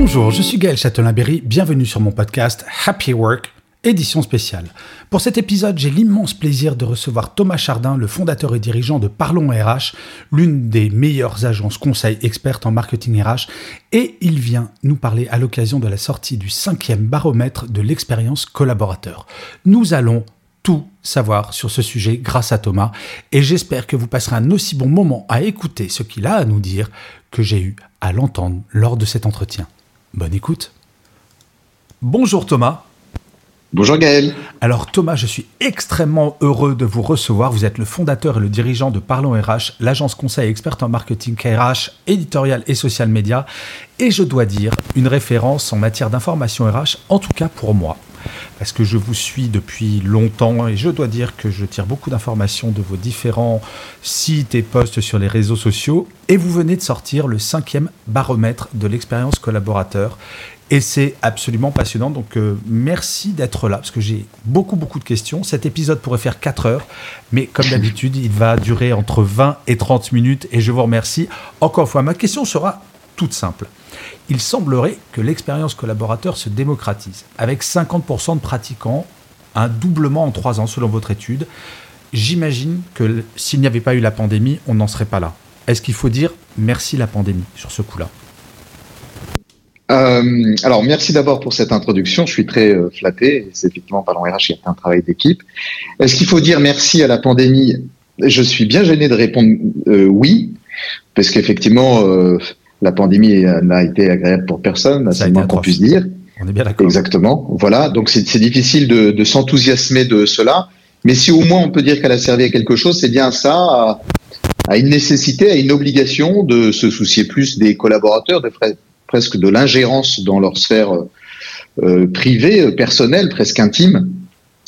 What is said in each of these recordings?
Bonjour, je suis Gaël Châtelain-Berry. Bienvenue sur mon podcast Happy Work édition spéciale. Pour cet épisode, j'ai l'immense plaisir de recevoir Thomas Chardin, le fondateur et dirigeant de Parlons RH, l'une des meilleures agences conseil expertes en marketing RH, et il vient nous parler à l'occasion de la sortie du cinquième baromètre de l'expérience collaborateur. Nous allons tout savoir sur ce sujet grâce à Thomas, et j'espère que vous passerez un aussi bon moment à écouter ce qu'il a à nous dire que j'ai eu à l'entendre lors de cet entretien. Bonne écoute. Bonjour Thomas. Bonjour Gaël. Alors Thomas, je suis extrêmement heureux de vous recevoir. Vous êtes le fondateur et le dirigeant de Parlons RH, l'agence conseil experte en marketing RH, éditorial et social media. Et je dois dire, une référence en matière d'information RH, en tout cas pour moi. Parce que je vous suis depuis longtemps et je dois dire que je tire beaucoup d'informations de vos différents sites et posts sur les réseaux sociaux. Et vous venez de sortir le cinquième baromètre de l'expérience collaborateur. Et c'est absolument passionnant. Donc euh, merci d'être là, parce que j'ai beaucoup, beaucoup de questions. Cet épisode pourrait faire 4 heures, mais comme d'habitude, il va durer entre 20 et 30 minutes. Et je vous remercie. Encore une fois, ma question sera toute simple. Il semblerait que l'expérience collaborateur se démocratise, avec 50% de pratiquants, un doublement en 3 ans selon votre étude. J'imagine que s'il n'y avait pas eu la pandémie, on n'en serait pas là. Est-ce qu'il faut dire merci la pandémie sur ce coup-là? Euh, alors, merci d'abord pour cette introduction. Je suis très euh, flatté. C'est effectivement par RH, il y a un travail d'équipe. Est-ce qu'il faut dire merci à la pandémie? Je suis bien gêné de répondre euh, oui, parce qu'effectivement, la pandémie n'a été agréable pour personne, c'est moins qu'on puisse dire. On est bien d'accord. Exactement. Voilà. Donc, c'est difficile de, de s'enthousiasmer de cela. Mais si au moins on peut dire qu'elle a servi à quelque chose, c'est bien ça, à, à, une nécessité, à une obligation de se soucier plus des collaborateurs, de presque de l'ingérence dans leur sphère euh, privée, euh, personnelle, presque intime.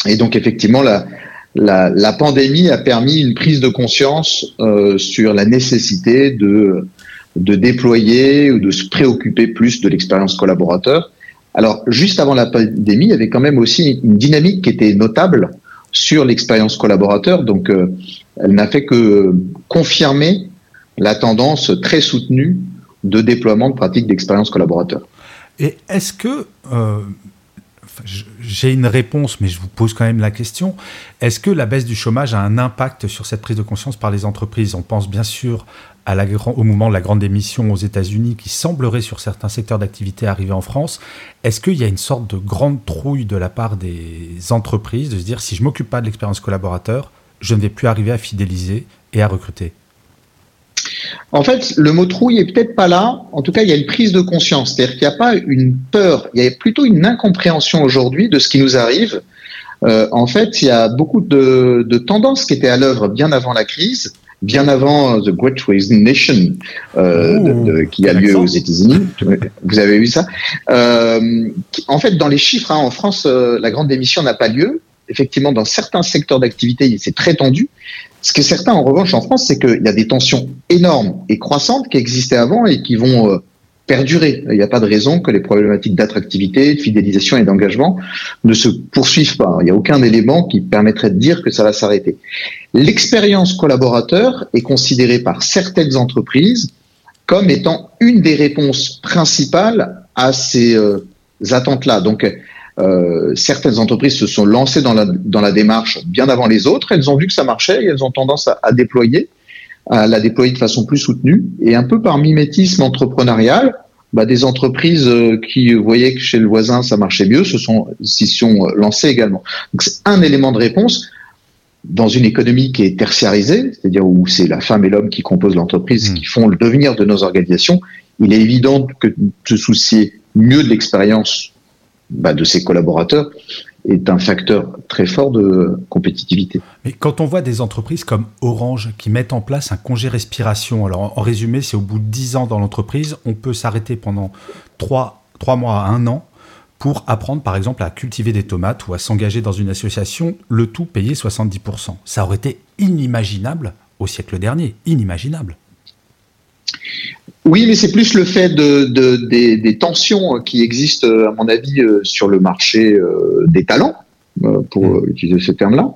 Et donc effectivement, la, la, la pandémie a permis une prise de conscience euh, sur la nécessité de, de déployer ou de se préoccuper plus de l'expérience collaborateur. Alors, juste avant la pandémie, il y avait quand même aussi une dynamique qui était notable sur l'expérience collaborateur. Donc, euh, elle n'a fait que confirmer la tendance très soutenue de déploiement de pratiques d'expérience collaborateur. Et est-ce que, euh, j'ai une réponse, mais je vous pose quand même la question, est-ce que la baisse du chômage a un impact sur cette prise de conscience par les entreprises? On pense bien sûr au moment de la grande démission aux États-Unis qui semblerait sur certains secteurs d'activité arriver en France. Est-ce qu'il y a une sorte de grande trouille de la part des entreprises de se dire si je m'occupe pas de l'expérience collaborateur, je ne vais plus arriver à fidéliser et à recruter? En fait, le mot trouille est peut-être pas là. En tout cas, il y a une prise de conscience. C'est-à-dire qu'il n'y a pas une peur, il y a plutôt une incompréhension aujourd'hui de ce qui nous arrive. Euh, en fait, il y a beaucoup de tendances qui étaient à l'œuvre bien avant la crise, bien avant The Great Resignation euh, Ouh, de, de, qui a lieu aux États-Unis. Vous avez vu ça euh, En fait, dans les chiffres, hein, en France, euh, la grande démission n'a pas lieu. Effectivement, dans certains secteurs d'activité, c'est très tendu. Ce que certains, en revanche, en France, c'est qu'il y a des tensions énormes et croissantes qui existaient avant et qui vont euh, perdurer. Il n'y a pas de raison que les problématiques d'attractivité, de fidélisation et d'engagement ne se poursuivent pas. Il n'y a aucun élément qui permettrait de dire que ça va s'arrêter. L'expérience collaborateur est considérée par certaines entreprises comme étant une des réponses principales à ces euh, attentes-là. Donc, euh, certaines entreprises se sont lancées dans la, dans la démarche bien avant les autres. Elles ont vu que ça marchait et elles ont tendance à, à déployer, à la déployer de façon plus soutenue. Et un peu par mimétisme entrepreneurial, bah, des entreprises euh, qui voyaient que chez le voisin ça marchait mieux se sont s'y sont lancées également. Donc c'est un élément de réponse dans une économie qui est tertiarisée, c'est-à-dire où c'est la femme et l'homme qui composent l'entreprise, mmh. qui font le devenir de nos organisations. Il est évident que se soucier mieux de l'expérience bah, de ses collaborateurs est un facteur très fort de compétitivité. Mais quand on voit des entreprises comme Orange qui mettent en place un congé respiration, alors en résumé, c'est au bout de 10 ans dans l'entreprise, on peut s'arrêter pendant 3, 3 mois à 1 an pour apprendre par exemple à cultiver des tomates ou à s'engager dans une association, le tout payé 70%. Ça aurait été inimaginable au siècle dernier, inimaginable. Oui, mais c'est plus le fait de, des, tensions qui existent, à mon avis, euh, sur le marché euh, des talents, euh, pour mm. utiliser ce terme-là.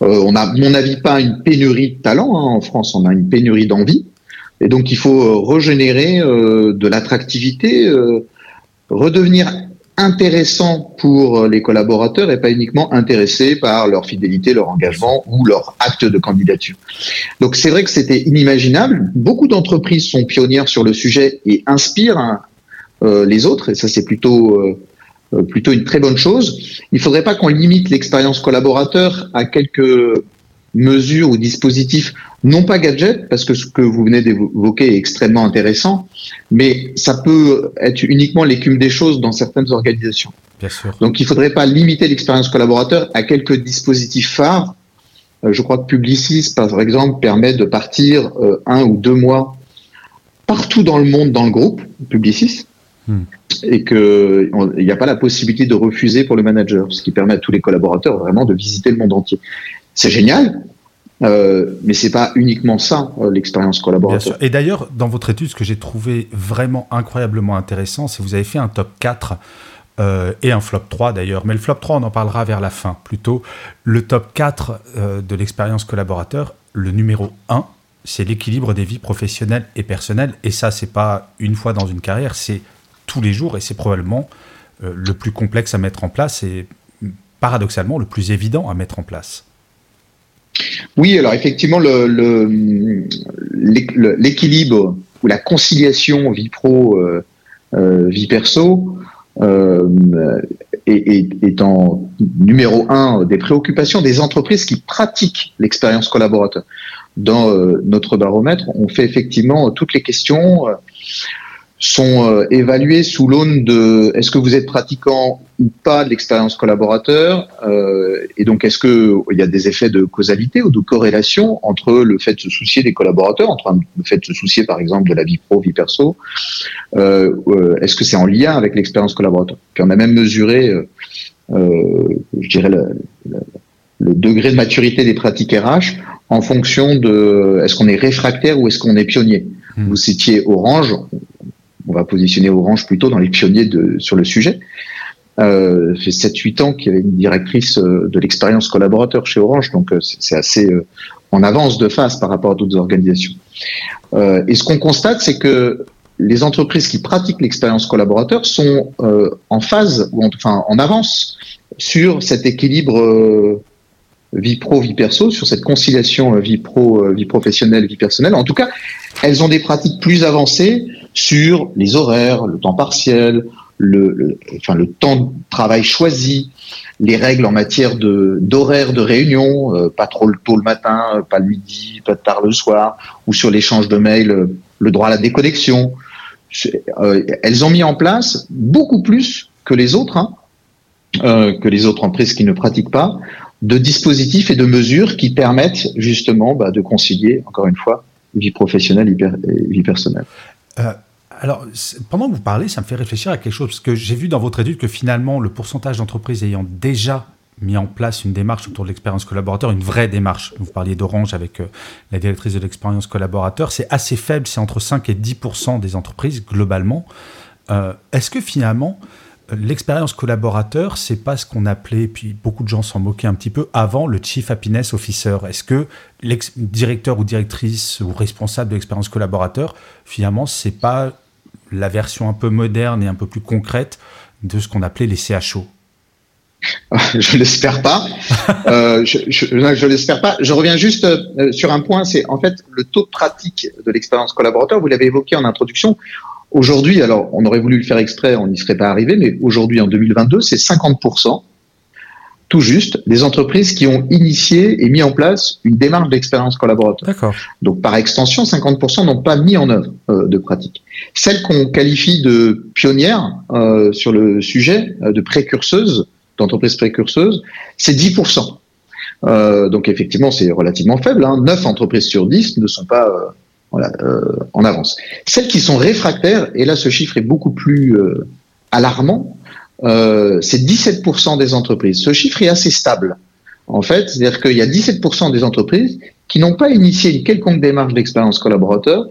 on n'a, à mon avis, pas une pénurie de talents hein. en France, on a une pénurie d'envie. Et donc, il faut régénérer de l'attractivité, redevenir intéressant pour euh, les collaborateurs et pas uniquement intéressés par leur fidélité, leur engagement ou leur acte de candidature. Donc c'est vrai que c'était inimaginable. Beaucoup d'entreprises sont pionnières sur le sujet et inspirent hein, euh, les autres et ça c'est plutôt euh, plutôt une très bonne chose. Il faudrait pas qu'on limite l'expérience collaborateur à quelques mesures ou dispositifs non pas gadget, parce que ce que vous venez d'évoquer est extrêmement intéressant, mais ça peut être uniquement l'écume des choses dans certaines organisations. Bien sûr. Donc il ne faudrait pas limiter l'expérience collaborateur à quelques dispositifs phares. Euh, je crois que Publicis, par exemple, permet de partir euh, un ou deux mois partout dans le monde dans le groupe, Publicis, hmm. et qu'il n'y a pas la possibilité de refuser pour le manager, ce qui permet à tous les collaborateurs vraiment de visiter le monde entier. C'est génial, euh, mais c'est pas uniquement ça euh, l'expérience collaborateur. Et d'ailleurs, dans votre étude, ce que j'ai trouvé vraiment incroyablement intéressant, c'est que vous avez fait un top 4 euh, et un flop 3 d'ailleurs. Mais le flop 3, on en parlera vers la fin plutôt. Le top 4 de l'expérience collaborateur, le numéro 1, c'est l'équilibre des vies professionnelles et personnelles. Et ça, c'est pas une fois dans une carrière, c'est tous les jours et c'est probablement le plus complexe à mettre en place et paradoxalement le plus évident à mettre en place. Oui, alors effectivement, l'équilibre ou la conciliation vie pro, euh, euh, perso euh, est, en numéro un des préoccupations des entreprises qui pratiquent l'expérience collaborateur. Dans notre baromètre, on fait effectivement toutes les questions sont euh, évalués sous l'aune de est-ce que vous êtes pratiquant ou pas de l'expérience collaborateur euh, et donc est-ce que il y a des effets de causalité ou de corrélation entre le fait de se soucier des collaborateurs, entre le fait de se soucier par exemple de la vie pro, vie perso, euh, est-ce que c'est en lien avec l'expérience collaborateur? Puis on a même mesuré, euh, je dirais le, le, degré de maturité des pratiques RH en fonction de est-ce qu'on est réfractaire ou est-ce qu'on est pionnier? Mmh. Vous citiez Orange, on va positionner Orange plutôt dans les pionniers sur le sujet. Euh, fait 7-8 ans qu'il y avait une directrice euh, de l'expérience collaborateur chez Orange, donc euh, c'est assez euh, en avance de face par rapport à d'autres organisations. Et ce qu'on constate, c'est que les entreprises qui pratiquent l'expérience collaborateur sont en phase, ou enfin en avance sur cet équilibre vie pro, vie perso, sur cette conciliation vie pro, vie professionnelle, vie personnelle. En tout cas, elles ont des pratiques plus avancées sur les horaires, le temps partiel, le, enfin, le temps de travail choisi, les règles en matière d'horaire de réunion, euh, pas trop tôt le matin, pas le midi, pas tard le soir, ou sur l'échange de mails, euh, le droit à la déconnexion. Euh, elles ont mis en place beaucoup plus que les autres, hein, que les autres entreprises qui ne pratiquent pas, de dispositifs et de mesures qui permettent justement bah, de concilier, encore une fois, vie professionnelle et vie personnelle. Alors, pendant que vous parlez, ça me fait réfléchir à quelque chose, parce que j'ai vu dans votre étude que finalement, le pourcentage d'entreprises ayant déjà mis en place une démarche autour de l'expérience collaborateur, une vraie démarche. Vous parliez d'Orange avec euh, la directrice de l'expérience collaborateur, c'est assez faible, c'est entre 5 et 10% des entreprises globalement. Euh, est-ce que finalement, l'expérience collaborateur, c'est pas ce qu'on appelait, puis beaucoup de gens s'en moquaient un petit peu, avant le Chief Happiness Officer? Est-ce que directeur ou directrice ou responsable de l'expérience collaborateur, finalement, c'est pas la version un peu moderne et un peu plus concrète de ce qu'on appelait les CHO je l'espère pas. euh, je, je, l'espère pas. Je reviens juste euh, sur un point, c'est en fait le taux de pratique de l'expérience collaborateur. Vous l'avez évoqué en introduction. Aujourd'hui, alors on aurait voulu le faire exprès, on n'y serait pas arrivé, mais aujourd'hui en 2022, c'est 50%, tout juste, des entreprises qui ont initié et mis en place une démarche d'expérience collaborateur. D'accord. Donc par extension, 50% n'ont pas mis en œuvre euh, de pratique. Celles qu'on qualifie de pionnières euh, sur le sujet, euh, de précurseuses, d'entreprises précurseuses, c'est 10%. Euh, donc effectivement, c'est relativement faible. Hein. 9 entreprises sur 10 ne sont pas voilà, en avance. Celles qui sont réfractaires, et là ce chiffre est beaucoup plus alarmant, euh, c'est 17% des entreprises. Ce chiffre est assez stable. En fait, c'est-à-dire qu'il y a 17% des entreprises qui n'ont pas initié une quelconque démarche d'expérience collaborateur,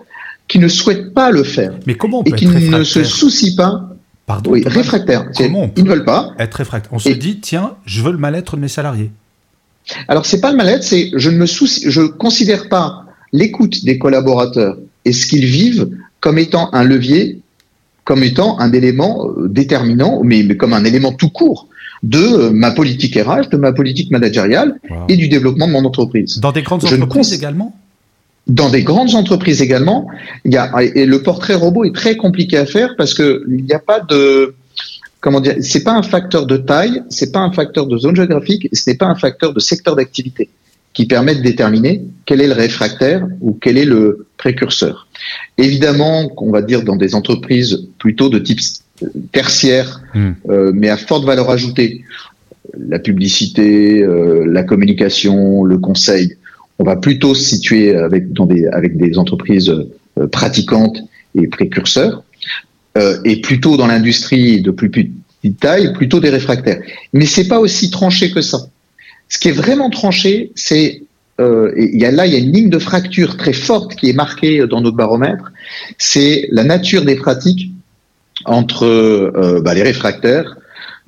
qui ne souhaitent pas le faire. Mais comment on peut et qui ne se soucient pas. Pardon. Oui, réfractaire. Comment Ils ne veulent pas. Être réfractaire. On se Et- dit, tiens, je veux le mal-être de mes salariés. Alors c'est pas le mal-être, c'est je ne me soucie, je considère pas l'écoute des collaborateurs et ce qu'ils vivent comme étant un levier, comme étant un élément euh, déterminant, mais, mais comme un élément tout court de euh, ma politique RH, de ma politique managériale Wow. et du développement de mon entreprise. Dans des grandes Je entreprises également? Dans des grandes entreprises également, il y a et le portrait robot est très compliqué à faire parce que il n'y a pas de comment dire, c'est pas un facteur de taille, c'est pas un facteur de zone géographique, ce n'est pas un facteur de secteur d'activité qui permet de déterminer quel est le réfractaire ou quel est le précurseur. Évidemment, qu'on va dire dans des entreprises plutôt de type tertiaire, Hmm. euh, mais à forte valeur ajoutée, la publicité, euh, la communication, le conseil, on va plutôt se situer avec, dans des, avec des entreprises euh, pratiquantes et précurseurs, euh, et plutôt dans l'industrie de plus petite taille, plutôt des réfractaires. Mais c'est pas aussi tranché que ça. Ce qui est vraiment tranché, c'est euh, et il y a là il y a une ligne de fracture très forte qui est marquée dans notre baromètre. C'est la nature des pratiques entre euh, bah, les réfractaires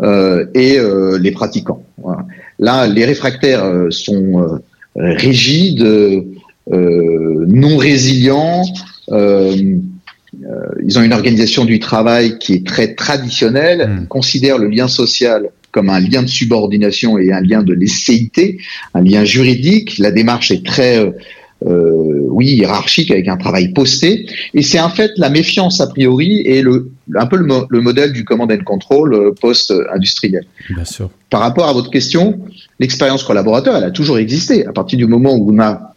euh, et les pratiquants. Voilà. Là, les réfractaires sont rigides, non résilients. ils ont une organisation du travail qui est très traditionnelle, Mm. ils considèrent le lien social comme un lien de subordination et un lien de lecéité, un lien juridique. La démarche est très, euh, euh, oui, hiérarchique avec un travail posté. Et c'est en fait la méfiance a priori et le, un peu le, mo- le modèle du command and control euh, post-industriel. Bien sûr. Par rapport à votre question, l'expérience collaborateur, elle a toujours existé. À partir du moment où on a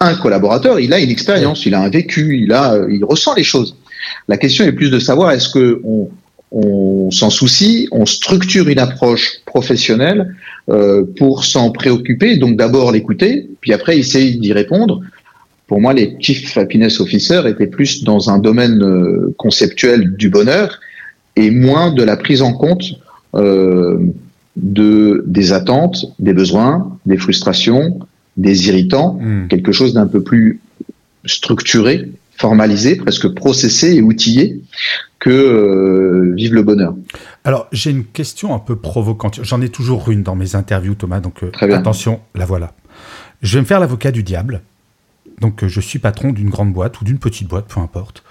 un collaborateur, il a une expérience, il a un vécu, il a, il ressent les choses. La question est plus de savoir est-ce que on, on s'en soucie, on structure une approche professionnelle euh, pour s'en préoccuper, donc d'abord l'écouter, puis après essayer d'y répondre. Pour moi, les chief happiness officers étaient plus dans un domaine euh, conceptuel du bonheur et moins de la prise en compte euh, de des attentes, des besoins, des frustrations, des irritants, Hmm. quelque chose d'un peu plus structuré, formalisé, presque processé et outillé que euh, vive le bonheur. Alors, j'ai une question un peu provocante. J'en ai toujours une dans mes interviews, Thomas, donc euh, Très attention, la voilà. Je vais me faire l'avocat du diable. Donc, euh, je suis patron d'une grande boîte ou d'une petite boîte, peu importe.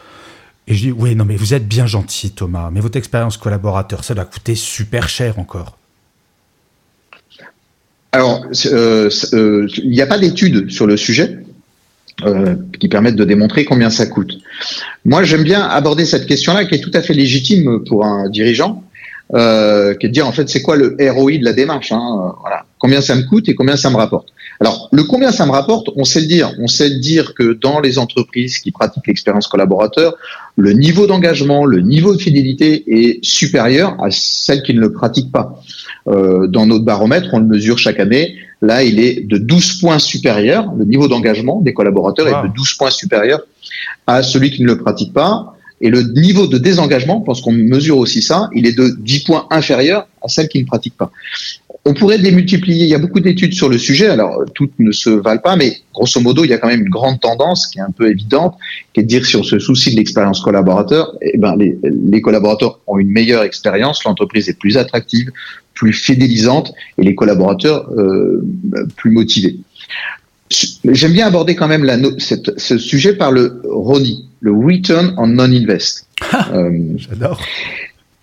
Et je dis, oui, non, mais vous êtes bien gentil, Thomas, mais votre expérience collaborateur, ça doit coûter super cher encore. Alors, il n'y a pas d'études sur le sujet euh, qui permettent de démontrer combien ça coûte. Moi, j'aime bien aborder cette question-là, qui est tout à fait légitime pour un dirigeant, euh, qui est de dire en fait, c'est quoi le ROI de la démarche hein, euh, Voilà, combien ça me coûte et combien ça me rapporte. Alors, le combien ça me rapporte, on sait le dire. On sait le dire que dans les entreprises qui pratiquent l'expérience collaborateur, le niveau d'engagement, le niveau de fidélité est supérieur à celles qui ne le pratiquent pas. Euh, dans notre baromètre, on le mesure chaque année. Là, il est de 12 points supérieur. Le niveau d'engagement des collaborateurs Wow. est de 12 points supérieur à celui qui ne le pratique pas. Et le niveau de désengagement, parce qu'on mesure aussi ça, il est de 10 points inférieur à celle qui ne pratique pas. On pourrait démultiplier, il y a beaucoup d'études sur le sujet, alors toutes ne se valent pas, mais grosso modo, il y a quand même une grande tendance qui est un peu évidente, qui est de dire si on se soucie de l'expérience collaborateur, eh ben les, les collaborateurs ont une meilleure expérience, l'entreprise est plus attractive, plus fidélisante et les collaborateurs euh, plus motivés. J'aime bien aborder quand même la no- cette, ce sujet par le RONI, le Return on Non-Invest. Euh, J'adore.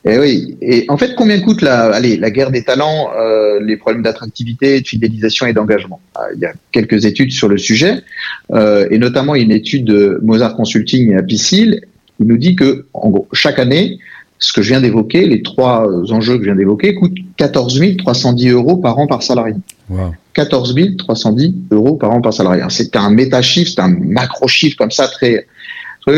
Et oui. Et en fait, combien coûte la, allez, la guerre des talents, euh, les problèmes d'attractivité, de fidélisation et d'engagement? Ah, Il y a quelques études sur le sujet, euh, et notamment une étude de Mozart Consulting et Apicil, qui nous dit que, en gros, chaque année, ce que je viens d'évoquer, les trois euh, enjeux que je viens d'évoquer, coûtent 14 310 euros par an par salarié. Wow. 14 310 euros par an par salarié. C'est un méta-chiffre, c'est un macro-chiffre comme ça, très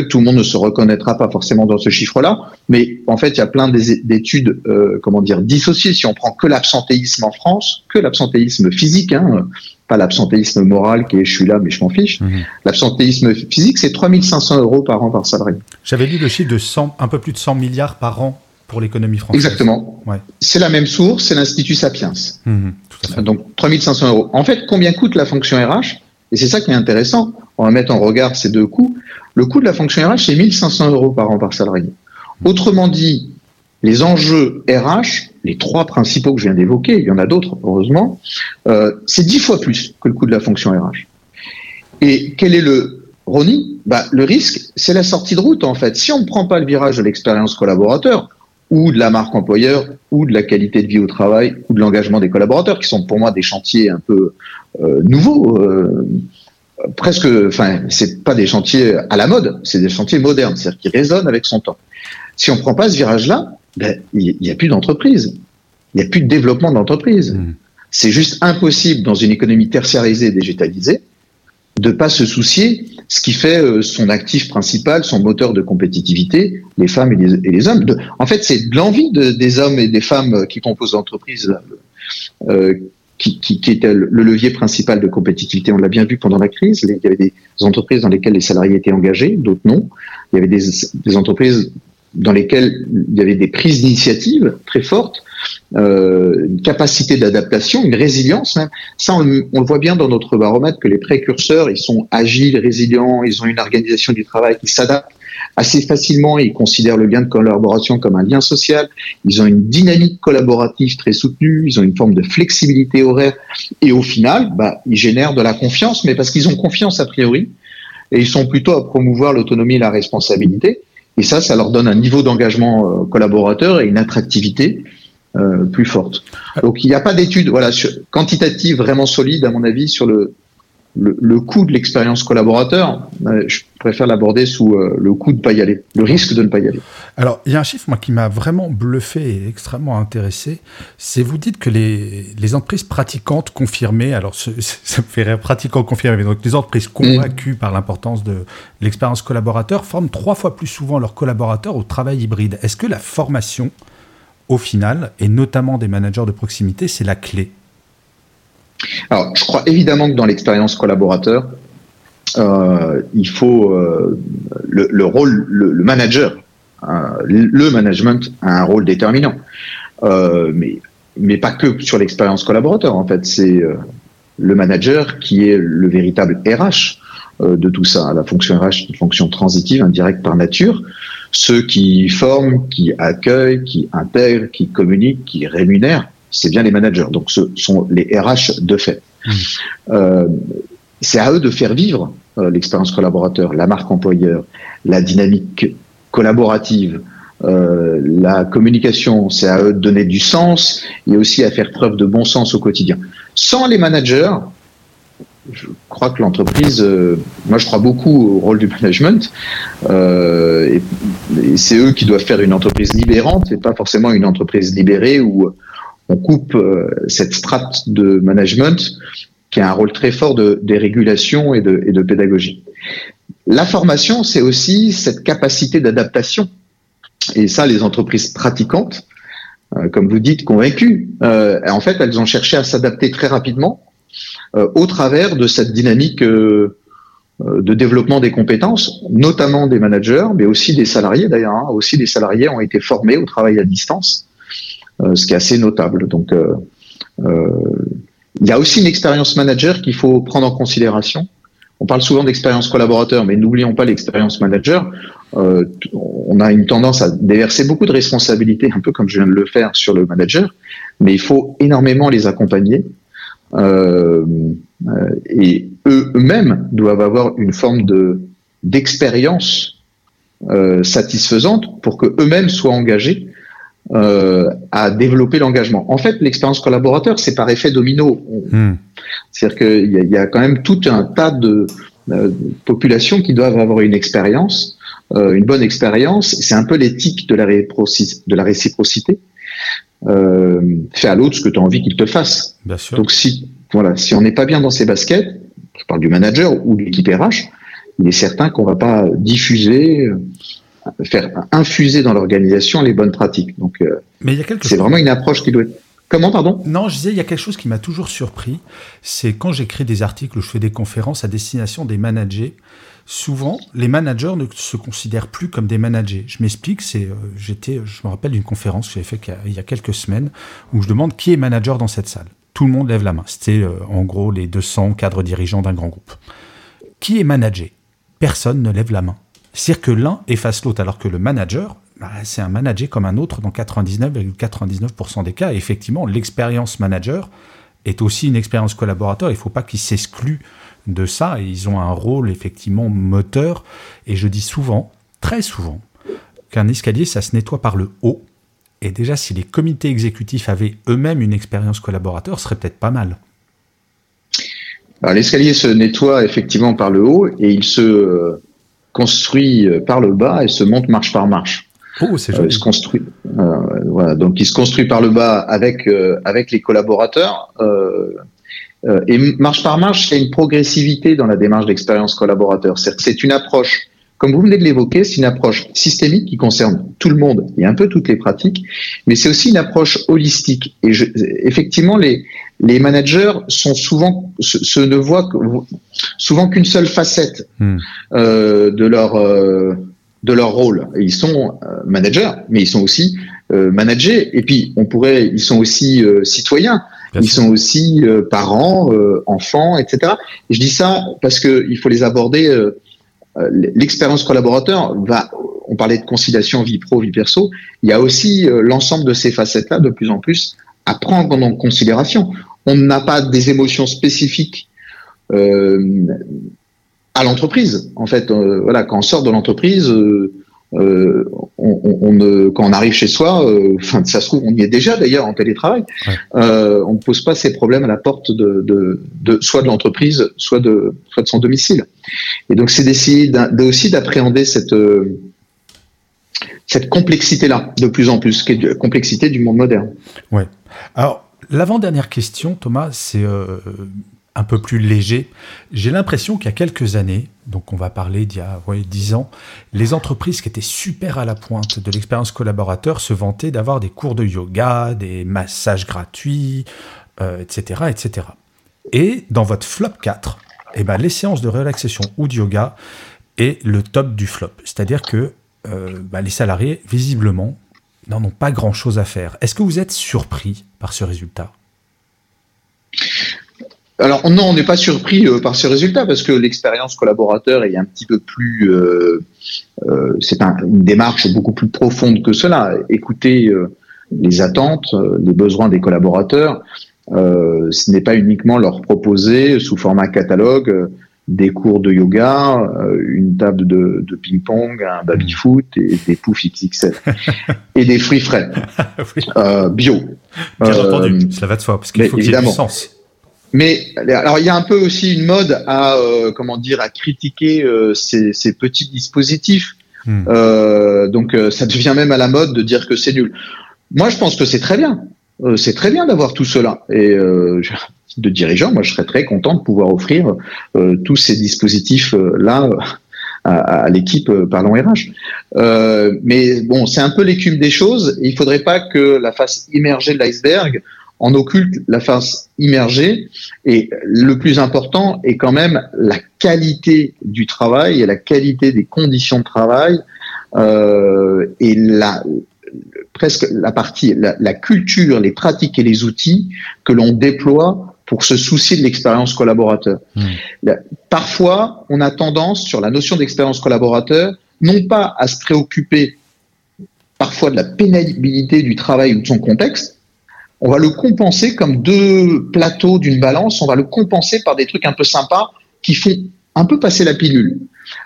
tout le monde ne se reconnaîtra pas forcément dans ce chiffre-là, mais en fait, il y a plein d'études, euh, comment dire, dissociées. Si on prend que l'absentéisme en France, que l'absentéisme physique, hein, pas l'absentéisme moral qui est je suis là mais je m'en fiche. Mhm. L'absentéisme physique, c'est 3500 euros par an par salarié. J'avais lu le chiffre de 100, un peu plus de 100 milliards par an pour l'économie française. Exactement. C'est la même source, c'est l'Institut Sapiens. Mhm, Donc 3500 euros. En fait, combien coûte la fonction RH Et c'est ça qui est intéressant. On va mettre en regard ces deux coûts. Le coût de la fonction RH, c'est 1500 euros par an par salarié. Autrement dit, les enjeux RH, les trois principaux que je viens d'évoquer, il y en a d'autres, heureusement, euh, c'est dix fois plus que le coût de la fonction RH. Et quel est le Ronnie bah, Le risque, c'est la sortie de route, en fait. Si on ne prend pas le virage de l'expérience collaborateur, ou de la marque employeur, ou de la qualité de vie au travail, ou de l'engagement des collaborateurs, qui sont pour moi des chantiers un peu euh, nouveaux, euh, presque, enfin, c'est pas des chantiers à la mode, c'est des chantiers modernes, c'est-à-dire qui résonnent avec son temps. Si on prend pas ce virage-là, ben, il n'y a plus d'entreprise. Il n'y a plus de développement d'entreprise. Hmm. C'est juste impossible dans une économie tertiarisée, végétalisée, de pas se soucier ce qui fait euh, son actif principal, son moteur de compétitivité, les femmes et les, hommes. en fait, c'est l'envie des hommes et des femmes qui composent l'entreprise euh, qui, qui, qui, était le levier principal de compétitivité. On l'a bien vu pendant la crise. Il y avait des entreprises dans lesquelles les salariés étaient engagés, d'autres non. Il y avait des, des, entreprises dans lesquelles il y avait des prises d'initiative très fortes, euh, une capacité d'adaptation, une résilience. Hein. Ça, on, on, le voit bien dans notre baromètre que les précurseurs, ils sont agiles, résilients, ils ont une organisation du travail qui s'adapte assez facilement. Ils considèrent le gain de collaboration comme un lien social. Ils ont une dynamique collaborative très soutenue. Ils ont une forme de flexibilité horaire. Et au final, bah, ils génèrent de la confiance, mais parce qu'ils ont confiance a priori. Et ils sont plutôt à promouvoir l'autonomie et la responsabilité. Et ça, ça leur donne un niveau d'engagement euh, collaborateur et une attractivité euh, plus forte. Donc il n'y a pas d'études voilà, quantitatives vraiment solides, à mon avis, sur le, le, coût de l'expérience collaborateur, euh, je préfère l'aborder sous euh, le coût de ne pas y aller, le risque de ne pas y aller. Alors, il y a un chiffre moi, qui m'a vraiment bluffé et extrêmement intéressé. C'est vous dites que les, les entreprises pratiquantes confirmées, alors ça me fait rire, pratiquants confirmés, donc les entreprises convaincues par l'importance de l'expérience collaborateur forment trois fois plus souvent leurs collaborateurs au travail hybride. Est-ce que la formation, au final, et notamment des managers de proximité, c'est la clé? Alors, je crois évidemment que dans l'expérience collaborateur, euh, il faut euh, le, rôle, le, manager, euh, le management a un rôle déterminant, mais mais pas que sur l'expérience collaborateur. En fait, c'est le manager qui est le véritable RH de tout ça. La fonction RH, une fonction transitive, indirecte par nature. Ceux qui forment, qui accueillent, qui intègrent, qui communiquent, qui rémunèrent, c'est bien les managers. Donc ce sont les RH de fait. Mmh. Euh, c'est à eux de faire vivre euh, l'expérience collaborateur, la marque employeur, la dynamique collaborative, euh, la communication. C'est à eux de donner du sens et aussi à faire preuve de bon sens au quotidien. Sans les managers, je crois que l'entreprise, moi je crois beaucoup au rôle du management, et, et c'est eux qui doivent faire une entreprise libérante et pas forcément une entreprise libérée où on coupe euh, cette strate de management qui a un rôle très fort de dérégulation et de, pédagogie. La formation, c'est aussi cette capacité d'adaptation. Et ça, les entreprises pratiquantes, euh, comme vous dites, convaincues, euh, en fait, elles ont cherché à s'adapter très rapidement au travers de cette dynamique de développement des compétences, notamment des managers, mais aussi des salariés d'ailleurs. Hein. aussi, des salariés ont été formés au travail à distance ce qui est assez notable. Donc, euh, euh, il y a aussi une expérience manager qu'il faut prendre en considération. On parle souvent d'expérience collaborateur, mais n'oublions pas l'expérience manager. Euh, on a une tendance à déverser beaucoup de responsabilités, un peu comme je viens de le faire sur le manager, mais il faut énormément les accompagner. Euh, et eux-mêmes doivent avoir une forme de d'expérience euh, satisfaisante pour que eux-mêmes soient engagés euh, à développer l'engagement. En fait, l'expérience collaborateur, c'est par effet domino. Hmm. C'est-à-dire qu'il y, y, a quand même tout un tas de, euh, populations qui doivent avoir une expérience, euh, une bonne expérience. C'est un peu l'éthique de la, de la réciprocité. Euh, fais à l'autre ce que tu as envie qu'il te fasse. Donc si voilà, si on n'est pas bien dans ses baskets, je parle du manager ou de l'équipe RH, il est certain qu'on va pas diffuser, faire infuser dans l'organisation les bonnes pratiques. Donc, Mais il y a quelque c'est vraiment une approche qui doit être Comment, pardon? Non, je disais, il y a quelque chose qui m'a toujours surpris, c'est quand j'écris des articles ou je fais des conférences à destination des managers, souvent, les managers ne se considèrent plus comme des managers. Je m'explique, c'est, euh, j'étais, je me rappelle d'une conférence que j'avais faite il y a quelques semaines où je demande qui est manager dans cette salle. Tout le monde lève la main. C'était euh, en gros les 200 cadres dirigeants d'un grand groupe. Qui est manager? Personne ne lève la main. C'est-à-dire que l'un efface l'autre, alors que le manager, bah, c'est un manager comme un autre dans 99,99% des cas. Effectivement, l'expérience manager est aussi une expérience collaborateur. Il ne faut pas qu'ils s'excluent de ça. ils ont un rôle effectivement moteur. Et je dis souvent, très souvent, qu'un escalier, ça se nettoie par le haut. Et déjà, si les comités exécutifs avaient eux-mêmes une expérience collaborateur, ce serait peut-être pas mal. L'escalier se nettoie effectivement par le haut et il se euh, construit par le bas et se monte marche par marche. Oh, c'est euh, se construit. Euh, voilà, donc il se construit par le bas avec avec les collaborateurs. et marche par marche, il y a une progressivité dans la démarche d'expérience collaborateur. C'est une approche comme vous venez de l'évoquer, c'est une approche systémique qui concerne tout le monde et un peu toutes les pratiques, mais c'est aussi une approche holistique. Et je, effectivement, les, les managers sont souvent se, ne voient souvent qu'une seule facette hmm. euh, de leur euh, de leur rôle. ils sont euh, managers, mais ils sont aussi euh, managers. Et puis on pourrait, ils sont aussi citoyens. ils sont aussi parents, enfants, etc. Et je dis ça parce que il faut les aborder l'expérience collaborateur va, on parlait de conciliation vie pro, vie perso, il y a aussi euh, l'ensemble de ces facettes-là de plus en plus à prendre en considération. On n'a pas des émotions spécifiques euh, à l'entreprise. En fait, voilà, quand on sort de l'entreprise, euh, on, quand on arrive chez soi, euh, enfin ça se trouve on y est déjà d'ailleurs en télétravail, euh, on ne pose pas ces problèmes à la porte de, de, soit de l'entreprise, soit de soit de son domicile. Et donc c'est d'essayer aussi d'appréhender cette cette complexité là de plus en plus, qui est la complexité du monde moderne. Ouais. Alors l'avant-dernière question, Thomas, c'est un peu plus léger. J'ai l'impression qu'il y a quelques années, donc on va parler d'il y a ouais, 10 ans, les entreprises qui étaient super à la pointe de l'expérience collaborateur se vantaient d'avoir des cours de yoga, des massages gratuits, etc., euh, etc. Et dans votre flop 4, eh ben, les séances de relaxation ou de yoga est le top du flop. C'est-à-dire que euh, bah, les salariés, visiblement, n'en ont pas grand-chose à faire. Est-ce que vous êtes surpris par ce résultat? Alors non, on n'est pas surpris euh, par ce résultat parce que l'expérience collaborateur est un petit peu plus, euh, euh, c'est une démarche beaucoup plus profonde que cela. Écouter les attentes, les besoins des collaborateurs, ce n'est pas uniquement leur proposer sous format catalogue des cours de yoga, une table de, ping-pong, un baby-foot et des poufs XXL et des fruits frais bio. Bien entendu, cela va de soi parce qu'il faut qu'il y ait du sens. Mais alors il y a un peu aussi une mode à euh, comment dire à critiquer euh, ces, ces, petits dispositifs. Hmm. Euh, donc euh, ça devient même à la mode de dire que c'est nul. Moi je pense que c'est très bien. c'est très bien d'avoir tout cela. Et de dirigeant, moi je serais très content de pouvoir offrir tous ces dispositifs là à, à l'équipe Parlons RH. mais bon, c'est un peu l'écume des choses. Il faudrait pas que la face immergée de l'iceberg en occulte la face immergée et le plus important est quand même la qualité du travail et la qualité des conditions de travail euh, et la presque la partie la, culture, les pratiques et les outils que l'on déploie pour se soucier de l'expérience collaborateur. Hmm. Parfois, on a tendance sur la notion d'expérience collaborateur non pas à se préoccuper parfois de la pénibilité du travail ou de son contexte, on va le compenser comme deux plateaux d'une balance, on va le compenser par des trucs un peu sympas qui font un peu passer la pilule.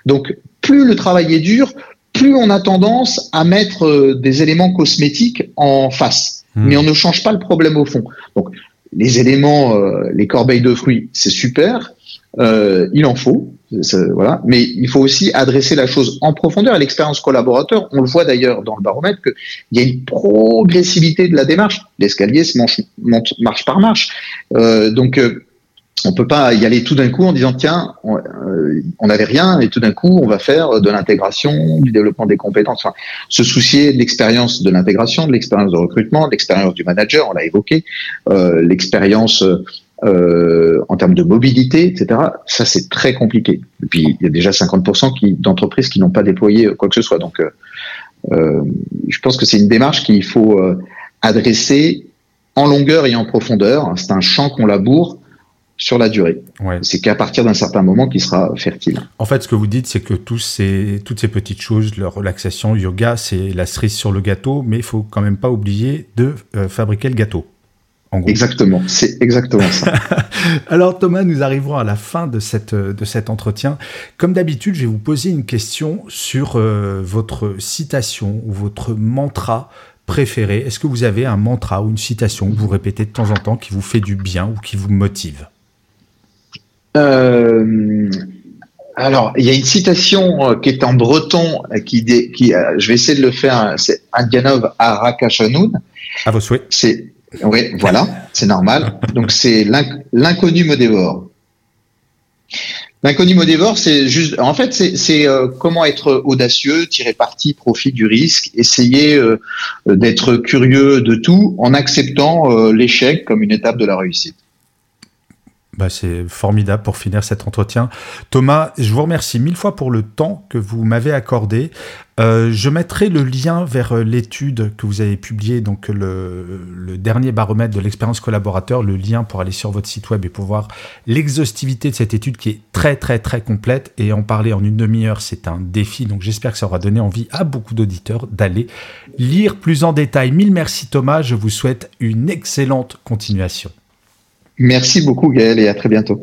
Donc, plus le travail est dur, plus on a tendance à mettre euh, des éléments cosmétiques en face. Hmm. Mais on ne change pas le problème au fond. Donc, les éléments, euh, les corbeilles de fruits, c'est super. Euh, il en faut, Mais il faut aussi adresser la chose en profondeur. Et l'expérience collaborateur, on le voit d'ailleurs dans le baromètre, qu'il y a une progressivité de la démarche. L'escalier se marche, marche par marche. Euh, donc, euh, on peut pas y aller tout d'un coup en disant tiens, on n'avait rien et tout d'un coup on va faire de l'intégration, du développement des compétences. Enfin, se soucier de l'expérience de l'intégration, de l'expérience de recrutement, de l'expérience du manager, on l'a évoqué, l'expérience euh, en termes de mobilité, etc. Ça, c'est très compliqué. Et puis, il y a déjà 50% qui, d'entreprises qui n'ont pas déployé quoi que ce soit. Donc, euh, euh je pense que c'est une démarche qu'il faut euh, adresser en longueur et en profondeur. C'est un champ qu'on laboure sur la durée. Ouais. C'est qu'à partir d'un certain moment qu'il sera fertile. En fait, ce que vous dites, c'est que tous ces, toutes ces petites choses, la relaxation, yoga, c'est la cerise sur le gâteau, mais il faut quand même pas oublier de fabriquer le gâteau. Exactement, c'est exactement ça. Alors Thomas, nous arrivons à la fin de, cette, de cet entretien. Comme d'habitude, je vais vous poser une question sur euh, votre citation ou votre mantra préféré. Est-ce que vous avez un mantra ou une citation que vous répétez de temps en temps qui vous fait du bien ou qui vous motive? Euh, Alors, il y a une citation euh, qui est en breton, qui, qui je vais essayer de le faire, c'est Indianov Arakashanoun. À vos souhaits. C'est oui, voilà, c'est normal. Donc c'est l'inconnu me dévore. L'inconnu me dévore, c'est juste, en fait, c'est euh, comment être audacieux, tirer parti, profit du risque, essayer euh, d'être curieux de tout en acceptant euh, l'échec comme une étape de la réussite. Bah, c'est formidable pour finir cet entretien. Thomas, je vous remercie mille fois pour le temps que vous m'avez accordé. Euh, je mettrai le lien vers euh, l'étude que vous avez publiée, donc le, le dernier baromètre de l'expérience collaborateur, le lien pour aller sur votre site web et pour voir l'exhaustivité de cette étude qui est très très très complète. Et en parler en une demi-heure, c'est un défi. Donc j'espère que ça aura donné envie à beaucoup d'auditeurs d'aller lire plus en détail. Mille merci Thomas, je vous souhaite une excellente continuation. Merci beaucoup Gaël et à très bientôt.